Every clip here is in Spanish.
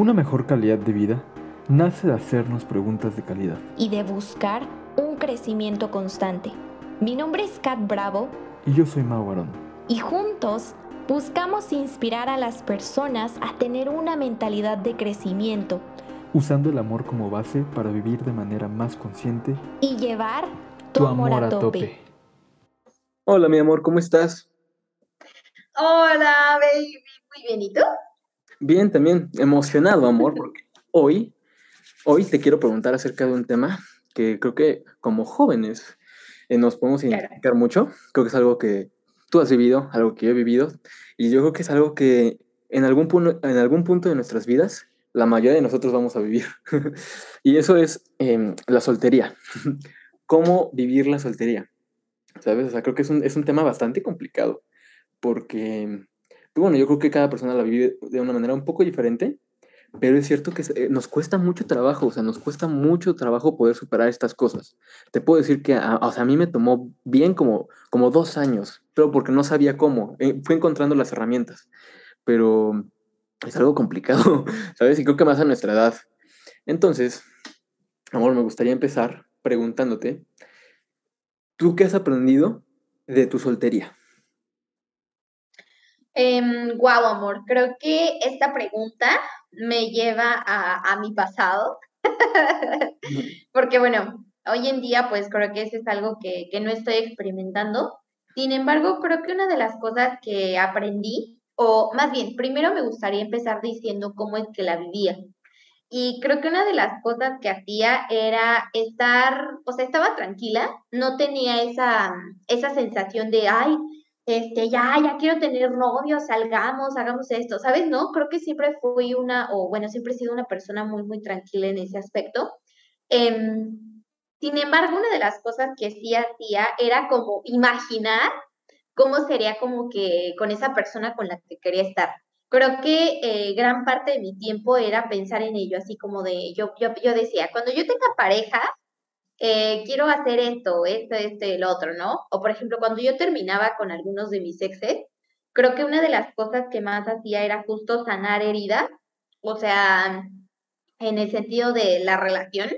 Una mejor calidad de vida nace de hacernos preguntas de calidad. y de buscar un crecimiento constante. Mi nombre es Kat Bravo Y yo soy Mau Arón. y juntos buscamos inspirar a las personas a tener una mentalidad de crecimiento usando el amor como base para vivir de manera más consciente y llevar tu, amor, a tope. Hola, mi amor, ¿cómo estás? Hola, baby. Muy bien, ¿y tú? Bien, también emocionado, amor, porque hoy, hoy te quiero preguntar acerca de un tema que creo que como jóvenes eh, nos podemos Claro. identificar mucho. Creo que es algo que tú has vivido, algo que yo he vivido, y yo creo que es algo que en algún, punto, en algún punto de nuestras vidas la mayoría de nosotros vamos a vivir. y eso es em, la soltería. ¿Cómo vivir la soltería? ¿Sabes? O sea, creo que es un, es un tema bastante complicado porque, bueno, yo creo que cada persona la vive de una manera un poco diferente, pero es cierto que eh, nos cuesta mucho trabajo, o sea, nos cuesta mucho trabajo poder superar estas cosas. Te puedo decir que, a, o sea, a mí me tomó bien como, como dos años, pero porque no sabía cómo, eh, fui encontrando las herramientas, pero es algo complicado, ¿sabes? Y creo que más a nuestra edad. Entonces, amor, me gustaría empezar preguntándote, ¿tú qué has aprendido de tu soltería? Em, guau, amor. Creo que esta pregunta me lleva a, a mi pasado. Porque, bueno, hoy en día, pues creo que eso es algo que, que no estoy experimentando. Sin embargo, creo que una de las cosas que aprendí, o más bien, primero me gustaría empezar diciendo cómo es que la vivía. Y creo que una de las cosas que hacía era estar, o sea, estaba tranquila, no tenía esa, esa sensación de, ay, este, ya, ya quiero tener novio, salgamos, hagamos esto, ¿sabes? No, creo que siempre fui una, o bueno, siempre he sido una persona muy, muy tranquila en ese aspecto. Em, sin embargo, una de las cosas que sí hacía era como imaginar cómo sería como que con esa persona con la que quería estar. Creo que eh, gran parte de mi tiempo era pensar en ello, así como de, yo, yo, yo decía, cuando yo tenga pareja, eh, quiero hacer esto, esto, esto y el otro, ¿no? O por ejemplo, cuando yo terminaba con algunos de mis exes, creo que una de las cosas que más hacía era justo sanar heridas, o sea, en el sentido de la relación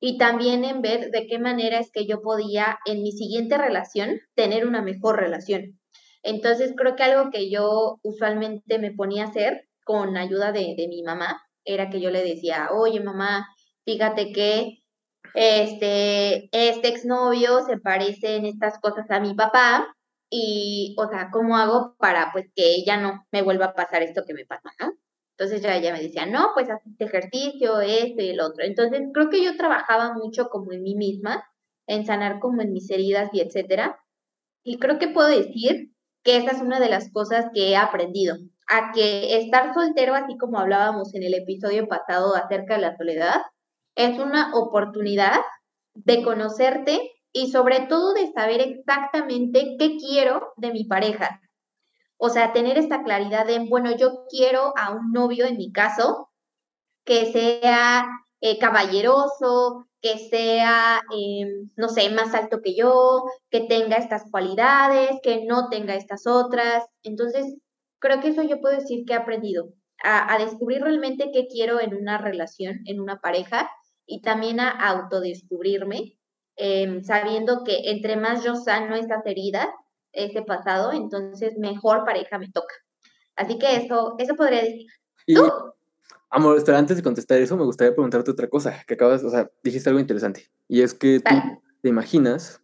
y también en ver de qué manera es que yo podía en mi siguiente relación tener una mejor relación. Entonces creo que algo que yo usualmente me ponía a hacer con ayuda de, de mi mamá era que yo le decía, oye mamá, fíjate que este, este exnovio se parece en estas cosas a mi papá y, o sea, ¿cómo hago para pues que ella no me vuelva a pasar esto que me pasa, ¿no? Entonces ya ella me decía, no, pues haz este ejercicio, esto y el otro. Entonces creo que yo trabajaba mucho como en mí misma, en sanar como en mis heridas y etcétera. Y creo que puedo decir que esa es una de las cosas que he aprendido, a que estar soltero, así como hablábamos en el episodio pasado acerca de la soledad, es una oportunidad de conocerte y sobre todo de saber exactamente qué quiero de mi pareja. O sea, tener esta claridad de, bueno, yo quiero a un novio, en mi caso, que sea eh, caballeroso, que sea, eh, no sé, más alto que yo, que tenga estas cualidades, que no tenga estas otras. Entonces, creo que eso yo puedo decir que he aprendido a, a descubrir realmente qué quiero en una relación, en una pareja, y también a autodescubrirme, eh, sabiendo que entre más yo sano esas heridas, ese pasado, entonces mejor pareja me toca. Así que eso, eso podría decir. Y, ¿Tú? amor, espera, antes de contestar eso, me gustaría preguntarte otra cosa, que acabas, o sea, dijiste algo interesante, y es que tú te imaginas,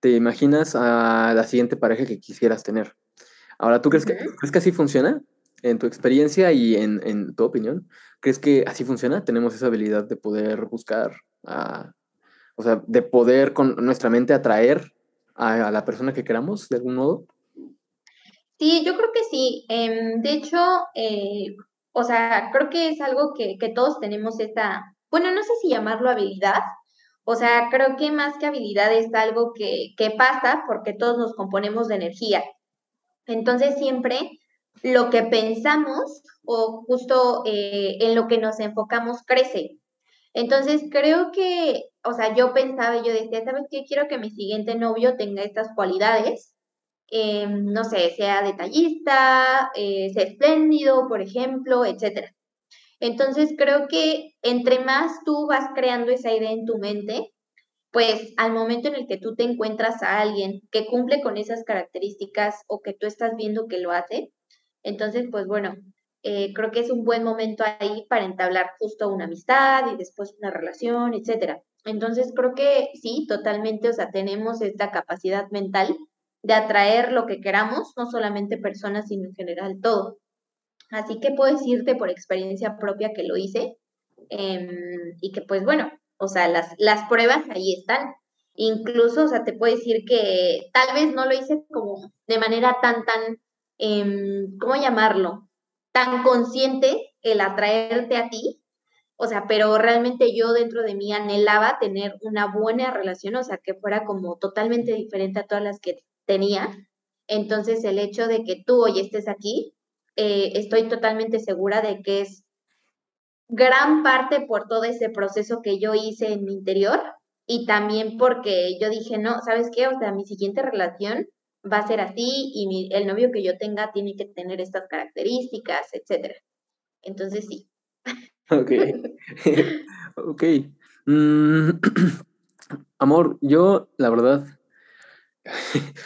te imaginas a la siguiente pareja que quisieras tener. Ahora, ¿tú crees que. ¿crees que así funciona? En tu experiencia y en, en tu opinión, ¿crees que así funciona? ¿Tenemos esa habilidad de poder buscar, a, o sea, de poder con nuestra mente atraer a, la persona que queramos de algún modo? Sí, yo creo que sí. Em, de hecho, eh, o sea, creo que es algo que, que todos tenemos esta, bueno, no sé si llamarlo habilidad, o sea, creo que más que habilidad es algo que, que pasa porque todos nos componemos de energía. Entonces, siempre lo que pensamos o justo eh, en lo que nos enfocamos crece. Entonces, creo que, o sea, yo pensaba yo decía, ¿sabes qué? Quiero que mi siguiente novio tenga estas cualidades eh, no sé, sea detallista, eh, sea espléndido, por ejemplo, etcétera. Entonces creo que entre más tú vas creando esa idea en tu mente, pues al momento en el que tú te encuentras a alguien que cumple con esas características o que tú estás viendo que lo hace, entonces pues bueno, eh, creo que es un buen momento ahí para entablar justo una amistad y después una relación, etcétera. Entonces creo que sí, totalmente, o sea, tenemos esta capacidad mental de atraer lo que queramos, no solamente personas, sino en general todo. Así que puedo decirte por experiencia propia que lo hice em, y que pues bueno, o sea, las, las pruebas ahí están. Incluso, o sea, te puedo decir que tal vez no lo hice como de manera tan, tan, em, ¿cómo llamarlo? Tan consciente el atraerte a ti, o sea, pero realmente yo dentro de mí anhelaba tener una buena relación, o sea, que fuera como totalmente diferente a todas las que tenía. Entonces, el hecho de que tú hoy estés aquí, eh, estoy totalmente segura de que es gran parte por todo ese proceso que yo hice en mi interior y también porque yo dije, no, ¿sabes qué? O sea, mi siguiente relación va a ser así y el novio que yo tenga tiene que tener estas características, etcétera. Entonces, sí. Ok. ok. Mm, amor, yo, la verdad,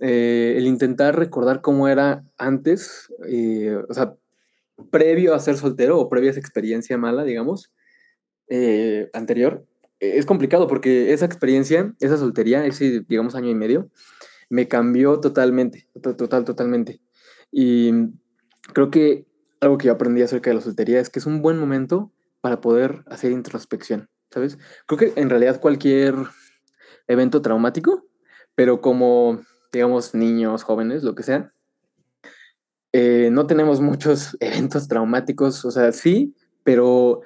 eh, el intentar recordar cómo era antes, eh, o sea, previo a ser soltero o previa a esa experiencia mala, digamos, eh, anterior, es complicado porque esa experiencia, esa soltería, ese, digamos, año y medio, me cambió totalmente, total, totalmente. Y creo que algo que yo aprendí acerca de la soltería es que es un buen momento para poder hacer introspección, ¿sabes? Creo que en realidad cualquier evento traumático, pero como, digamos, niños, jóvenes, lo que sea, eh, no tenemos muchos eventos traumáticos, o sea, sí, pero,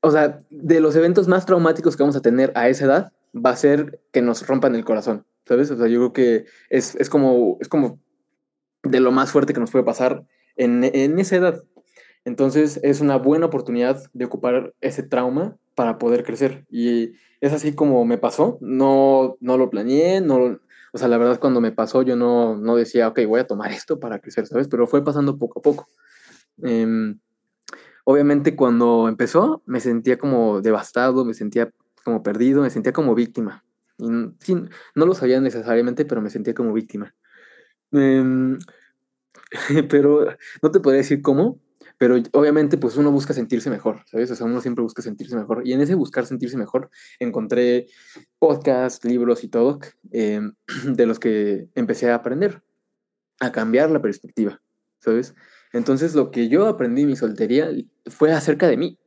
o sea, de los eventos más traumáticos que vamos a tener a esa edad, va a ser que nos rompan el corazón, ¿sabes? O sea, yo creo que es, es como, es como de lo más fuerte que nos puede pasar en, en esa edad. Entonces es una buena oportunidad de ocupar ese trauma para poder crecer. Y es así como me pasó. No, no lo planeé, no, o sea, la verdad cuando me pasó yo no, no decía, ok, voy a tomar esto para crecer, ¿sabes? Pero fue pasando poco a poco. Em, obviamente cuando empezó me sentía como devastado, me sentía como perdido, me sentía como víctima. Y, no lo sabía necesariamente, pero me sentía como víctima. Em, pero no te podría decir cómo, pero obviamente pues uno busca sentirse mejor, ¿sabes? O sea, uno siempre busca sentirse mejor. Y en ese buscar sentirse mejor encontré podcasts, libros y todo em, de los que empecé a aprender, a cambiar la perspectiva, ¿sabes? Entonces lo que yo aprendí en mi soltería fue acerca de mí,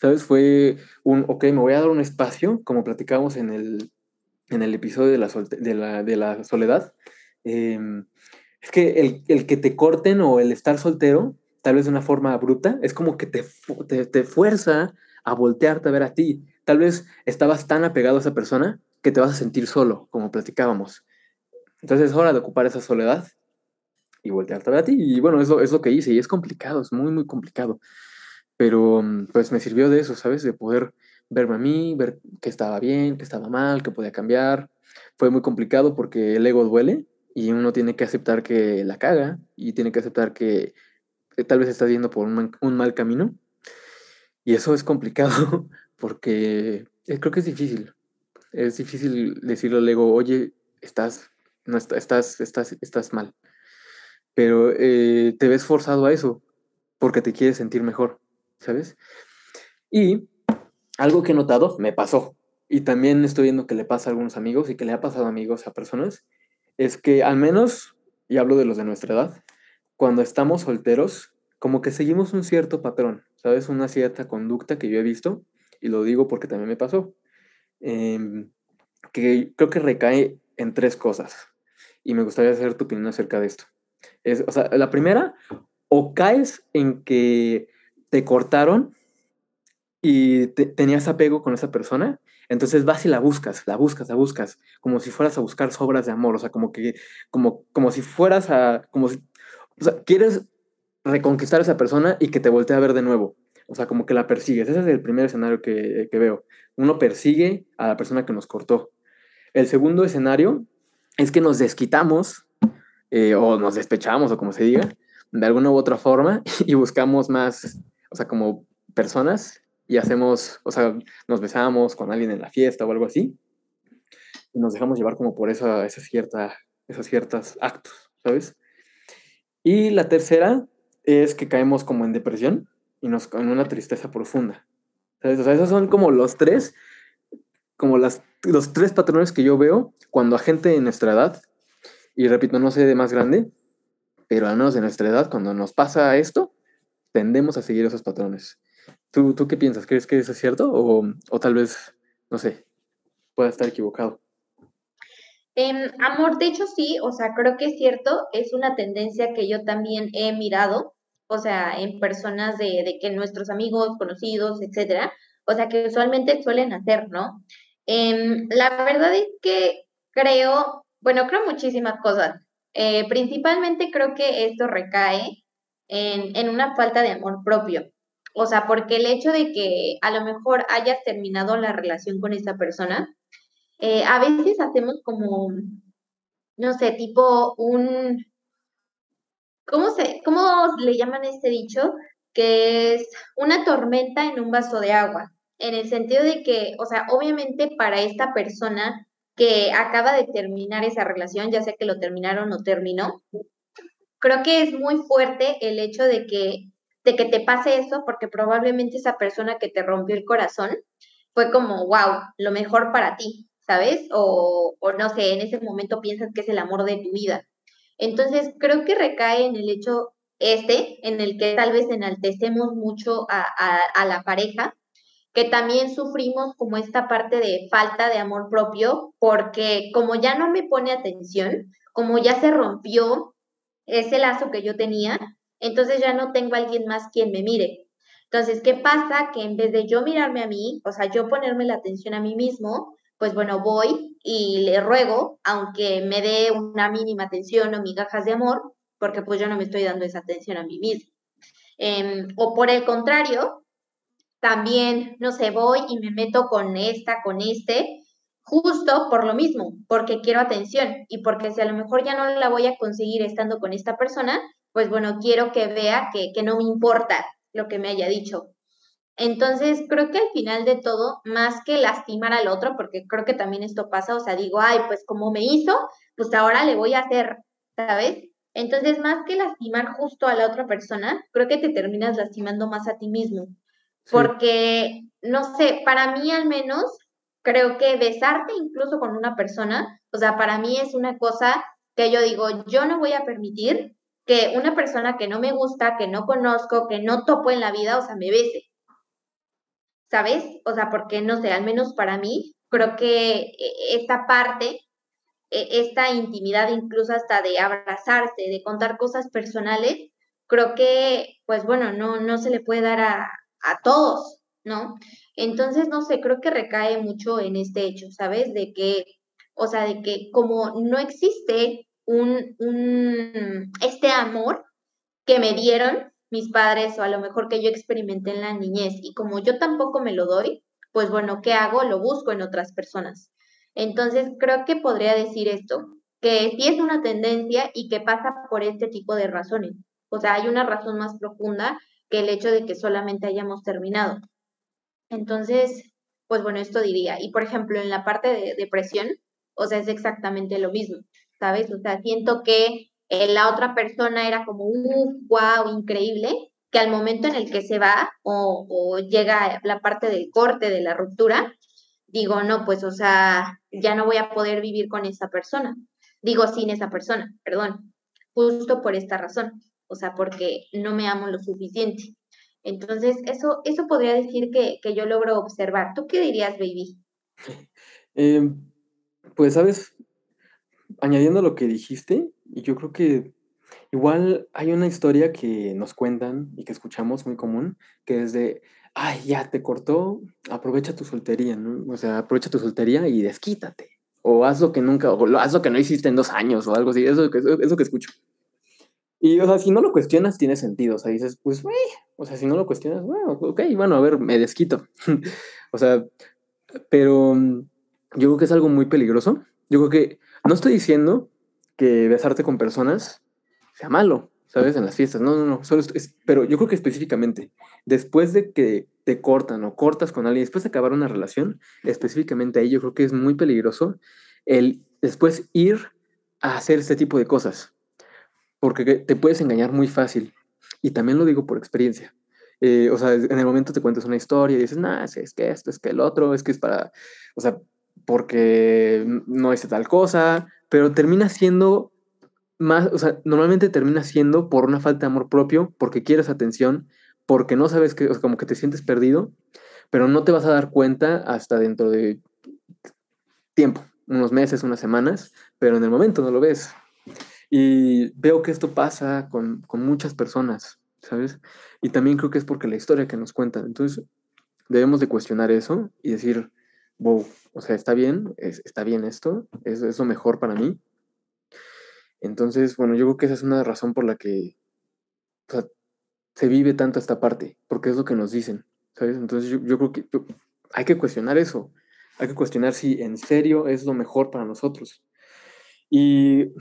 ¿sabes? Fue un, ok, me voy a dar un espacio, como platicábamos en el, en el episodio de la, de la, soledad. Em, es que el, el, que te corten o el estar soltero, tal vez de una forma bruta, es como que te, te, fuerza a voltearte a ver a ti. Tal vez estabas tan apegado a esa persona que te vas a sentir solo, como platicábamos. Entonces es hora de ocupar esa soledad y voltearte a ver a ti. Y bueno, eso es lo que hice y es complicado, es muy, muy complicado. Pero pues me sirvió de eso, ¿sabes? De poder verme a mí, ver qué estaba bien, qué estaba mal, qué podía cambiar. Fue muy complicado porque el ego duele y uno tiene que aceptar que la caga y tiene que aceptar que, tal vez está yendo por un, un, mal camino. Y eso es complicado porque eh, creo que es difícil. Es difícil decirle al ego, oye, estás, no estás, estás, estás mal. Pero eh, te ves forzado a eso porque te quieres sentir mejor, ¿sabes? Y algo que he notado, me pasó, y también estoy viendo que le pasa a algunos amigos y que le ha pasado a amigos, a personas, es que al menos, y hablo de los de nuestra edad, cuando estamos solteros, como que seguimos un cierto patrón, ¿sabes? Una cierta conducta que yo he visto, y lo digo porque también me pasó, eh, que creo que recae en tres cosas, y me gustaría saber tu opinión acerca de esto. Es, o sea, la primera, o caes en que te cortaron y te, tenías apego con esa persona, entonces vas y la buscas, la buscas, la buscas, como si fueras a buscar sobras de amor, o sea, como que, como, como si fueras a, como si, o sea, quieres reconquistar a esa persona y que te voltee a ver de nuevo. O sea, como que la persigues. Ese es el primer escenario que, que veo. Uno persigue a la persona que nos cortó. El segundo escenario es que nos desquitamos eh, o nos despechamos o como se diga, de alguna u otra forma y buscamos más o sea, como personas y hacemos, o sea, nos besamos con alguien en la fiesta o algo así, y nos dejamos llevar como por esa, esa cierta, esos ciertos actos, ¿sabes? Y la tercera es que caemos como en depresión y nos en una tristeza profunda. ¿Sabes? O sea, esos son como los tres, como las, los tres patrones que yo veo cuando a gente de nuestra edad, y repito, no sé de más grande, pero al menos de nuestra edad, cuando nos pasa esto, tendemos a seguir esos patrones. ¿Tú, tú qué piensas? ¿Crees que eso es cierto? O, o tal vez, no sé, pueda estar equivocado. Em, amor, de hecho sí, o sea, creo que es cierto, es una tendencia que yo también he mirado, o sea, en personas de, de que nuestros amigos, conocidos, etcétera, o sea, que usualmente suelen hacer, ¿no? Em, la verdad es que creo, bueno, creo muchísimas cosas. Eh, principalmente creo que esto recae en, en una falta de amor propio. O sea, porque el hecho de que a lo mejor hayas terminado la relación con esa persona, eh, a veces hacemos como, no sé, tipo un, ¿cómo, se, ¿cómo le llaman este dicho? Que es una tormenta en un vaso de agua, en el sentido de que, o sea, obviamente para esta persona que acaba de terminar esa relación, ya sea que lo terminaron o terminó, creo que es muy fuerte el hecho de que, de que te pase eso, porque probablemente esa persona que te rompió el corazón fue como, wow, lo mejor para ti, ¿sabes? O, o no sé, en ese momento piensas que es el amor de tu vida. Entonces, creo que recae en el hecho este, en el que tal vez enaltecemos mucho a, a, a, la pareja, que también sufrimos como esta parte de falta de amor propio, porque como ya no me pone atención, como ya se rompió ese lazo que yo tenía, entonces ya no tengo a alguien más quien me mire. Entonces, ¿qué pasa? Que en vez de yo mirarme a mí, o sea, yo ponerme la atención a mí mismo, pues bueno, voy y le ruego, aunque me dé una mínima atención o migajas de amor, porque pues yo no me estoy dando esa atención a mí mismo. Eh, o por el contrario, también, no sé, voy y me meto con esta, con este, justo por lo mismo, porque quiero atención y porque si a lo mejor ya no la voy a conseguir estando con esta persona, pues bueno, quiero que vea que, que no me importa lo que me haya dicho, entonces, creo que al final de todo, más que lastimar al otro, porque creo que también esto pasa, o sea, digo, ay, pues como me hizo, pues ahora le voy a hacer, ¿sabes? Entonces, más que lastimar justo a la otra persona, creo que te terminas lastimando más a ti mismo. Sí. Porque, no sé, para mí al menos, creo que besarte incluso con una persona, o sea, para mí es una cosa que yo digo, yo no voy a permitir que una persona que no me gusta, que no conozco, que no topo en la vida, o sea, me bese. ¿sabes? O sea, porque no sé, al menos para mí, creo que eh, esta parte, e, esta intimidad incluso hasta de abrazarse, de contar cosas personales, creo que, pues bueno, no, no se le puede dar a, a todos, ¿no? Entonces, no sé, creo que recae mucho en este hecho, ¿sabes? De que, o sea, de que como no existe un, este amor que me dieron, mis padres o a lo mejor que yo experimenté en la niñez y como yo tampoco me lo doy, pues bueno, ¿qué hago? Lo busco en otras personas. Entonces, creo que podría decir esto, que sí es una tendencia y que pasa por este tipo de razones. O sea, hay una razón más profunda que el hecho de que solamente hayamos terminado. Entonces, pues bueno, esto diría. Y por ejemplo, en la parte de depresión, o sea, es exactamente lo mismo, ¿sabes? O sea, siento que eh, la otra persona era como, uff, wow, increíble, que al momento en el que se va o, o, llega la parte del corte, de la ruptura, digo, no, pues, o sea, ya no voy a poder vivir con esa persona. Digo, sin esa persona, perdón, justo por esta razón, o sea, porque no me amo lo suficiente. Entonces, eso, eso podría decir que, que yo logro observar. ¿Tú qué dirías, baby? Eh, pues, sabes, añadiendo lo que dijiste, y yo creo que igual hay una historia que nos cuentan y que escuchamos muy común, que es de, ay, ya te cortó, aprovecha tu soltería, ¿no? O sea, aprovecha tu soltería y desquítate. O haz lo que nunca, o haz lo que no hiciste en dos años, o algo así, eso, eso, eso que escucho. Y, o sea, si no lo cuestionas, tiene sentido. O sea, dices, pues, güey, o sea, si no lo cuestionas, bueno, ok, bueno, a ver, me desquito. o sea, pero yo creo que es algo muy peligroso. Yo creo que no estoy diciendo que besarte con personas sea malo, ¿sabes? En las fiestas. No, no, no. Solo es, pero yo creo que específicamente, después de que te cortan o cortas con alguien, después de acabar una relación, específicamente ahí yo creo que es muy peligroso el después ir a hacer este tipo de cosas. Porque te puedes engañar muy fácil. Y también lo digo por experiencia. Eh, o sea, en el momento te cuentas una historia y dices, nah, es, que esto, es que el otro, es que es para, o sea, porque no es tal cosa, pero termina siendo más, o sea, normalmente termina siendo por una falta de amor propio, porque quieres atención, porque no sabes que, o sea, como que te sientes perdido, pero no te vas a dar cuenta hasta dentro de tiempo, unos meses, unas semanas, pero en el momento no lo ves. Y veo que esto pasa con, con muchas personas, ¿sabes? Y también creo que es porque la historia que nos cuentan. Entonces, debemos de cuestionar eso y decir, wow, o sea, está bien, está bien esto, es, es lo mejor para mí. Entonces, bueno, yo creo que esa es una razón por la que se vive tanto esta parte, porque es lo que nos dicen, ¿sabes? Entonces yo, yo creo que hay que cuestionar eso, hay que cuestionar si en serio es lo mejor para nosotros. Y,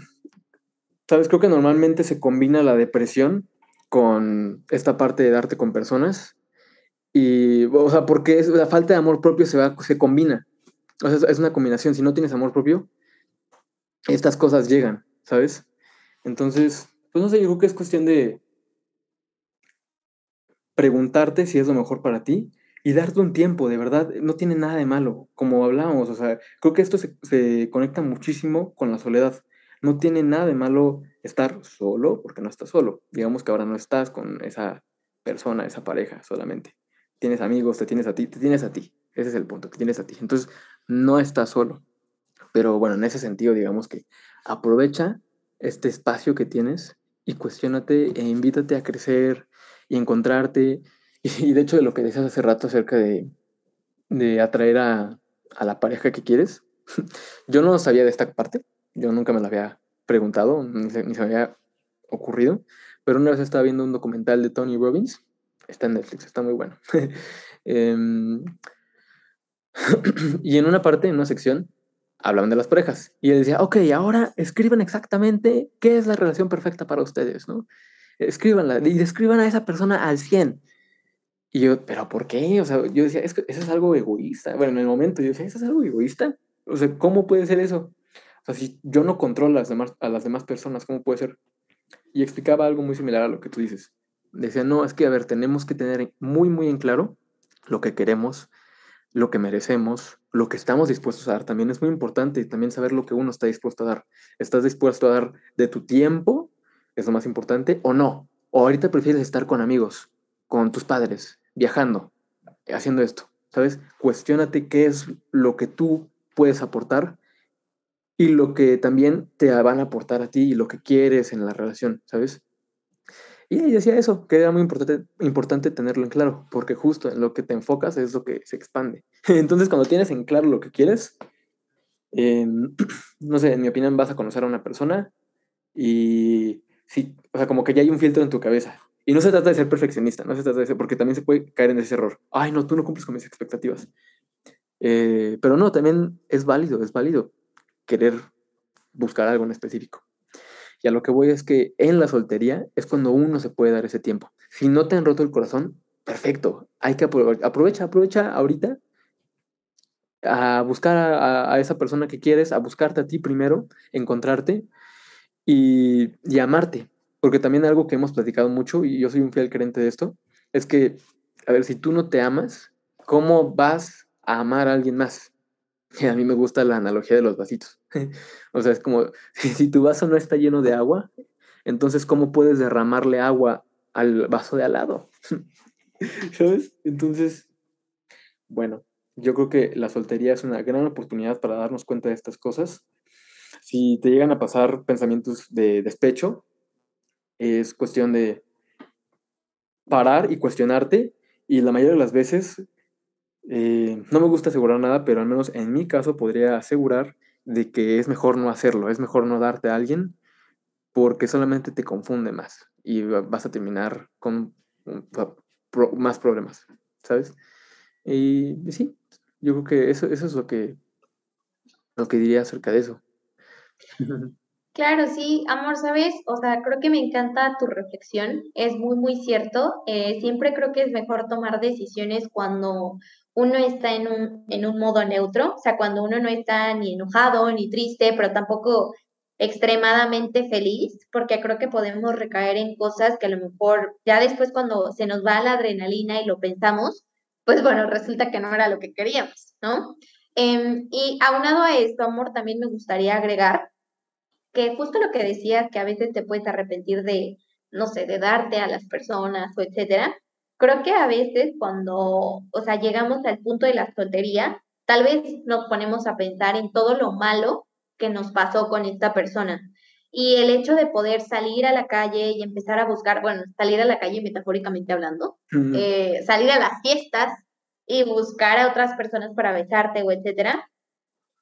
¿sabes? Creo que normalmente se combina la depresión con esta parte de darte con personas. Y, o sea, porque la falta de amor propio se, va, se combina. O sea, es una combinación. Si no tienes amor propio, estas cosas llegan. ¿sabes? Entonces, pues no sé, yo creo que es cuestión de preguntarte si es lo mejor para ti y darte un tiempo, de verdad, no tiene nada de malo, como hablábamos, o sea, creo que esto se, conecta muchísimo con la soledad. No tiene nada de malo estar solo, porque no estás solo. Digamos que ahora no estás con esa persona, esa pareja solamente. Tienes amigos, te tienes a ti, te tienes a ti. Ese es el punto, que tienes a ti. Entonces, no estás solo. Pero bueno, en ese sentido, digamos que aprovecha este espacio que tienes y cuestionate e invítate a crecer y encontrarte. Y, de hecho, de lo que decías hace rato acerca de, de atraer a, a, la pareja que quieres, yo no sabía de esta parte, yo nunca me la había preguntado, ni se, ni se me había ocurrido, pero una vez estaba viendo un documental de Tony Robbins, está en Netflix, está muy bueno. Em, y en una parte, en una sección, hablaban de las parejas. Y él decía, ok, ahora escriban exactamente qué es la relación perfecta para ustedes, ¿no? Escríbanla y describan a esa persona al 100. Y yo, ¿pero por qué? O sea, yo decía, es eso es algo egoísta. Bueno, en el momento yo decía, ¿eso es algo egoísta? O sea, ¿cómo puede ser eso? O sea, si yo no controlo a las demás, a las demás personas, ¿cómo puede ser? Y explicaba algo muy similar a lo que tú dices. Decía, no, es que, a ver, tenemos que tener muy, muy en claro lo que queremos, lo que merecemos, lo que estamos dispuestos a dar. También es muy importante también saber lo que uno está dispuesto a dar. ¿Estás dispuesto a dar de tu tiempo? Es lo más importante. ¿O no? ¿O ahorita prefieres estar con amigos, con tus padres, viajando, haciendo esto? ¿Sabes? Cuestiónate qué es lo que tú puedes aportar y lo que también te van a aportar a ti y lo que quieres en la relación, ¿sabes? Y decía eso, que era muy importante, importante tenerlo en claro, porque justo en lo que te enfocas es lo que se expande. Entonces, cuando tienes en claro lo que quieres, no sé, en mi opinión vas a conocer a una persona y sí, o sea, como que ya hay un filtro en tu cabeza. Y no se trata de ser perfeccionista, no se trata de ser, porque también se puede caer en ese error. Ay, no, tú no cumples con mis expectativas. Eh, pero no, también es válido, es válido querer buscar algo en específico. Y a lo que voy es que en la soltería es cuando uno se puede dar ese tiempo. Si no te han roto el corazón, perfecto. Hay que aprovechar, aprovecha, aprovecha ahorita a buscar a, esa persona que quieres, a buscarte a ti primero, encontrarte y, y amarte. Porque también algo que hemos platicado mucho, y yo soy un fiel creyente de esto, es que, a ver, si tú no te amas, ¿cómo vas a amar a alguien más? Y a mí me gusta la analogía de los vasitos. o sea, es como, si, tu vaso no está lleno de agua, entonces, ¿cómo puedes derramarle agua al vaso de al lado? ¿Sabes? Entonces, bueno, yo creo que la soltería es una gran oportunidad para darnos cuenta de estas cosas. Si te llegan a pasar pensamientos de despecho, es cuestión de parar y cuestionarte y la mayoría de las veces eh, no me gusta asegurar nada, pero al menos en mi caso podría asegurar de que es mejor no hacerlo, es mejor no darte a alguien porque solamente te confunde más y vas a terminar con más problemas, ¿sabes? Y, sí, yo creo que eso, eso es lo que, lo que diría acerca de eso. Claro, sí, amor, ¿sabes? O sea, creo que me encanta tu reflexión, es muy, muy cierto. Eh, siempre creo que es mejor tomar decisiones cuando uno está en un, en un modo neutro, o sea, cuando uno no está ni enojado ni triste, pero tampoco extremadamente feliz, porque creo que podemos recaer en cosas que a lo mejor ya después cuando se nos va la adrenalina y lo pensamos, pues bueno, resulta que no era lo que queríamos, ¿no? Em, y aunado a esto, amor, también me gustaría agregar que justo lo que decías, que a veces te puedes arrepentir de, no sé, de darte a las personas o etcétera, creo que a veces cuando, o sea, llegamos al punto de la soltería, tal vez nos ponemos a pensar en todo lo malo que nos pasó con esta persona. Y el hecho de poder salir a la calle y empezar a buscar, bueno, salir a la calle metafóricamente hablando, eh, salir a las fiestas y buscar a otras personas para besarte o etcétera,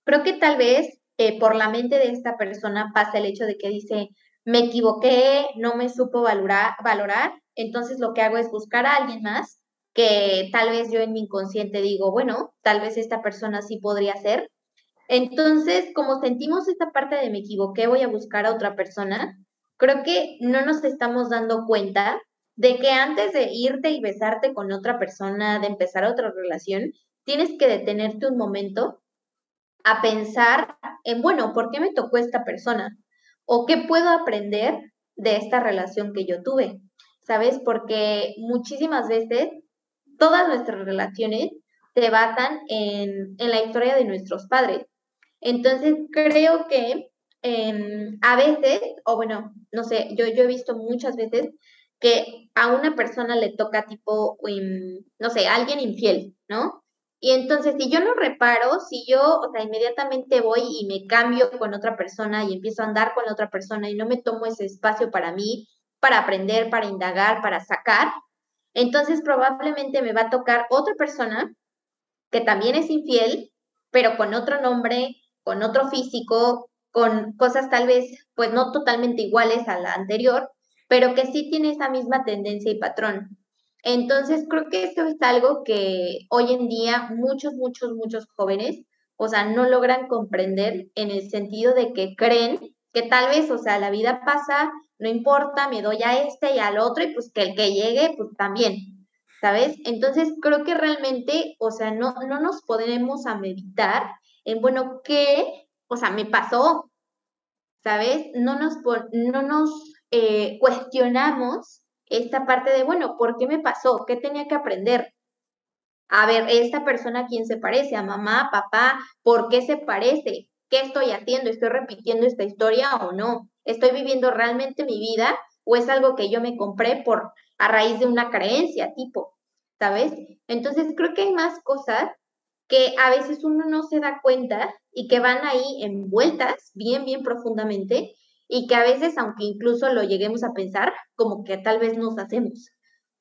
creo que tal vez eh, por la mente de esta persona pasa el hecho de que dice, me equivoqué, no me supo valorar, valorar, entonces lo que hago es buscar a alguien más que tal vez yo en mi inconsciente digo, bueno, tal vez esta persona sí podría ser. Entonces, como sentimos esta parte de me equivoqué, voy a buscar a otra persona, creo que no nos estamos dando cuenta de que antes de irte y besarte con otra persona, de empezar otra relación, tienes que detenerte un momento a pensar en, bueno, ¿por qué me tocó esta persona? ¿O qué puedo aprender de esta relación que yo tuve? ¿Sabes? Porque muchísimas veces todas nuestras relaciones se basan en, la historia de nuestros padres. Entonces, creo que em, a veces, o bueno, no sé, yo, yo he visto muchas veces que a una persona le toca tipo, em, no sé, alguien infiel, ¿no? Y entonces, si yo no reparo, si yo, o sea, inmediatamente voy y me cambio con otra persona y empiezo a andar con otra persona y no me tomo ese espacio para mí, para aprender, para indagar, para sacar, entonces probablemente me va a tocar otra persona que también es infiel, pero con otro nombre, con otro físico, con cosas tal vez, pues no totalmente iguales a la anterior, pero que sí tiene esa misma tendencia y patrón. Entonces, creo que esto es algo que hoy en día muchos, muchos, muchos jóvenes, o sea, no logran comprender en el sentido de que creen que tal vez, o sea, la vida pasa, no importa, me doy a este y al otro y pues que el que llegue, pues también, ¿sabes? Entonces, creo que realmente, o sea, no, no nos podemos a meditar en, bueno, ¿qué? O sea, me pasó, ¿sabes? No nos, no nos eh, cuestionamos esta parte de, bueno, ¿por qué me pasó? ¿Qué tenía que aprender? A ver, esta persona a quién se parece, a mamá, papá, ¿por qué se parece? ¿Qué estoy haciendo? ¿Estoy repitiendo esta historia o no? ¿Estoy viviendo realmente mi vida o es algo que yo me compré por a raíz de una creencia tipo, ¿sabes? Entonces creo que hay más cosas que a veces uno no se da cuenta y que van ahí envueltas bien, bien profundamente y que a veces, aunque incluso lo lleguemos a pensar, como que tal vez nos hacemos,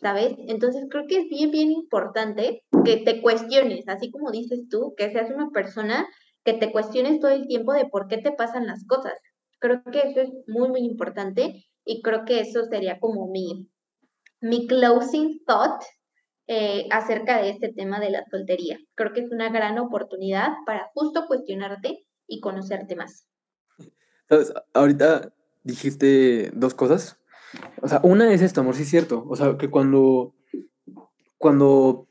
¿sabes? Entonces creo que es bien, bien importante que te cuestiones, así como dices tú, que seas una persona que te cuestiones todo el tiempo de por qué te pasan las cosas. Creo que eso es muy, muy importante y creo que eso sería como mi, mi closing thought eh, acerca de este tema de la soltería. Creo que es una gran oportunidad para justo cuestionarte y conocerte más. Ahorita dijiste dos cosas. O sea, una es esto, amor, sí es cierto. O sea, que cuando, cuando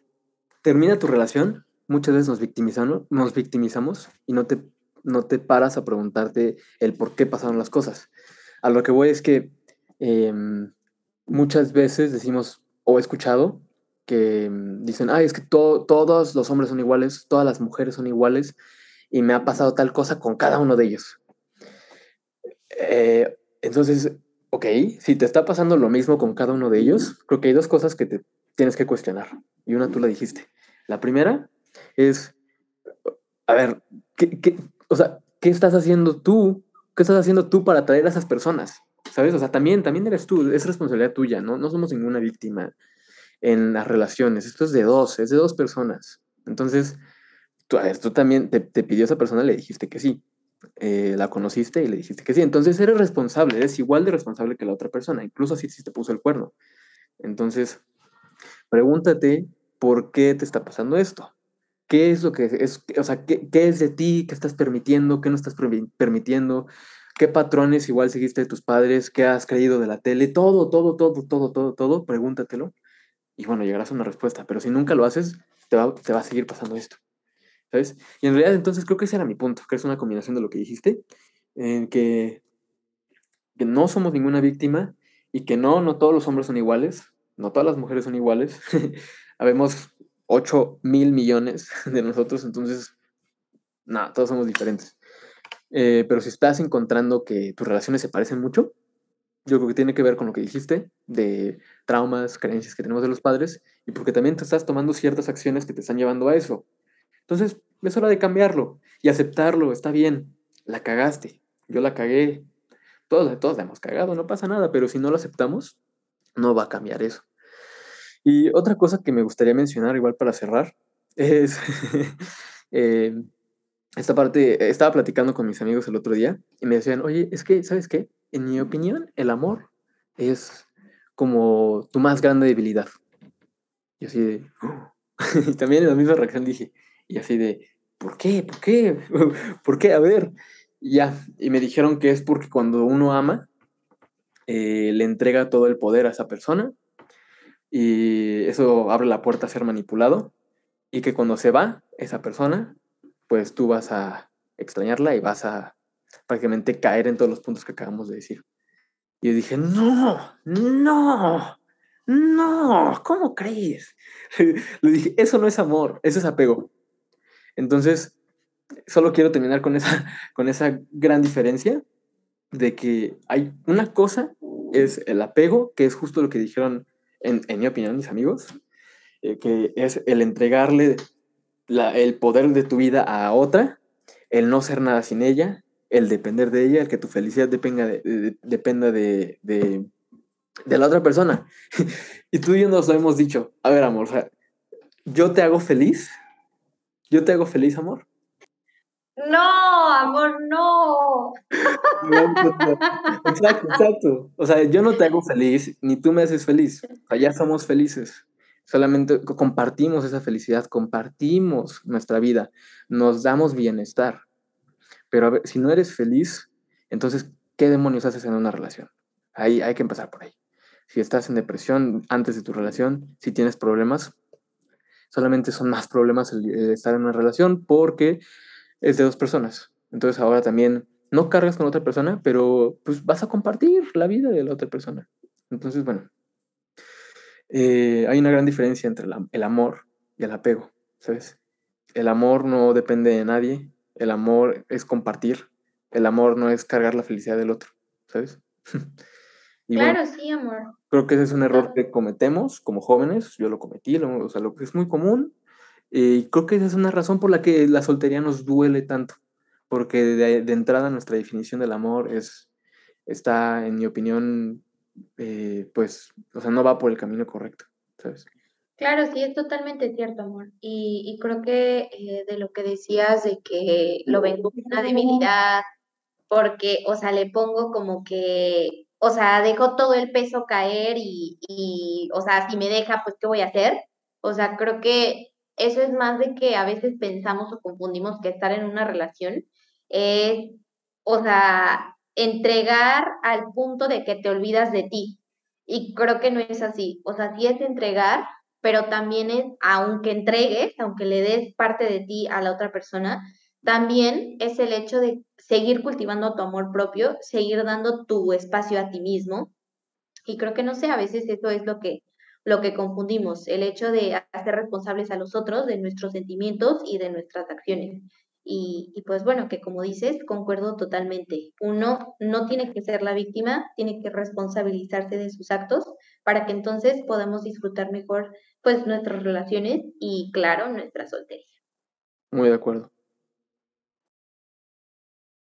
termina tu relación, muchas veces nos victimizamos, nos victimizamos y no te, no te paras a preguntarte el por qué pasaron las cosas. A lo que voy es que em, muchas veces decimos, o he escuchado, que em, dicen, ay, es que todos los hombres son iguales, todas las mujeres son iguales, y me ha pasado tal cosa con cada uno de ellos. Eh, entonces, ok, si te está pasando lo mismo con cada uno de ellos, creo que hay dos cosas que te tienes que cuestionar. Y una tú la dijiste. La primera es, a ver, ¿qué, o sea, ¿qué estás haciendo tú? ¿Qué estás haciendo tú para atraer a esas personas? ¿Sabes? O sea, también, también eres tú, es responsabilidad tuya, ¿no? No somos ninguna víctima en las relaciones. Esto es de dos, es de dos personas. Entonces, tú, a ver, tú también te, te pidió esa persona, le dijiste que sí. Eh, la conociste y le dijiste que sí. Entonces eres responsable, eres igual de responsable que la otra persona, incluso si, si te puso el cuerno. Entonces, pregúntate por qué te está pasando esto. ¿Qué es lo que es, o sea, qué, qué es de ti, qué estás permitiendo, qué no estás permitiendo? qué patrones igual seguiste de tus padres, qué has creído de la tele, todo, todo, todo, todo, todo, todo, pregúntatelo. Y bueno, llegarás a una respuesta, pero si nunca lo haces, te va, te va a seguir pasando esto. ¿Sabes? Y en realidad entonces creo que ese era mi punto, que es una combinación de lo que dijiste, en que, que no somos ninguna víctima y que no, no todos los hombres son iguales, no todas las mujeres son iguales. Habemos 8 mil millones de nosotros, entonces, nada, todos somos diferentes. Eh, pero si estás encontrando que tus relaciones se parecen mucho, yo creo que tiene que ver con lo que dijiste, de traumas, creencias que tenemos de los padres, y porque también te estás tomando ciertas acciones que te están llevando a eso. Entonces, es hora de cambiarlo y aceptarlo, está bien, la cagaste, yo la cagué, todos, todos la hemos cagado, no pasa nada, pero si no lo aceptamos, no va a cambiar eso. Y otra cosa que me gustaría mencionar, igual para cerrar, es eh, esta parte, estaba platicando con mis amigos el otro día y me decían, oye, es que, ¿sabes qué? En mi opinión, el amor es como tu más grande debilidad. Y así de, y también en la misma reacción dije, y así de, ¿por qué? ¿Por qué? ¿Por qué? A ver, ya, y me dijeron que es porque cuando uno ama, eh, le entrega todo el poder a esa persona y eso abre la puerta a ser manipulado y que cuando se va esa persona, pues tú vas a extrañarla y vas a prácticamente caer en todos los puntos que acabamos de decir. Y yo dije, no, no, no, ¿cómo crees? Le dije, eso no es amor, eso es apego. Entonces, solo quiero terminar con esa, con esa gran diferencia de que hay una cosa, es el apego, que es justo lo que dijeron, en, mi opinión, mis amigos, eh, que es el entregarle el poder de tu vida a otra, el no ser nada sin ella, el depender de ella, el que tu felicidad dependa de, dependa de, de, la otra persona. y tú y yo nos lo hemos dicho, a ver, amor, o sea, yo te hago feliz, yo te hago feliz, amor. No, amor, no. Exacto, exacto. O sea, yo no te hago feliz, ni tú me haces feliz. O sea, ya somos felices. Solamente compartimos esa felicidad, compartimos nuestra vida, nos damos bienestar. Pero a ver, si no eres feliz, entonces, ¿qué demonios haces en una relación? Ahí hay que empezar por ahí. Si estás en depresión antes de tu relación, si tienes problemas, solamente son más problemas el estar en una relación porque es de dos personas. Entonces ahora también no cargas con otra persona, pero pues vas a compartir la vida de la otra persona. Entonces, bueno, eh, hay una gran diferencia entre el amor y el apego, ¿sabes? El amor no depende de nadie, el amor es compartir, el amor no es cargar la felicidad del otro, ¿sabes? claro, sí, amor. Creo que ese es un error que cometemos como jóvenes, yo lo cometí, o sea, lo que es muy común, y creo que esa es una razón por la que la soltería nos duele tanto, porque de, entrada nuestra definición del amor es, está, en mi opinión, eh, pues, o sea, no va por el camino correcto, ¿sabes? Claro, sí, es totalmente cierto, amor. Y, creo que eh, de lo que decías de que lo ven como una debilidad, porque, o sea, le pongo como que, o sea, dejo todo el peso caer y, y, o sea, si me deja, pues, ¿qué voy a hacer? O sea, creo que eso es más de que a veces pensamos o confundimos que estar en una relación es, o sea, entregar al punto de que te olvidas de ti. Y creo que no es así. O sea, sí es entregar, pero también es, aunque entregues, aunque le des parte de ti a la otra persona, también es el hecho de seguir cultivando tu amor propio, seguir dando tu espacio a ti mismo. Y creo que no sé, a veces eso es lo que lo que confundimos, el hecho de hacer responsables a los otros de nuestros sentimientos y de nuestras acciones. Y, pues bueno, que como dices, concuerdo totalmente. Uno no tiene que ser la víctima, tiene que responsabilizarse de sus actos para que entonces podamos disfrutar mejor pues nuestras relaciones y claro, nuestra soltería. Muy de acuerdo.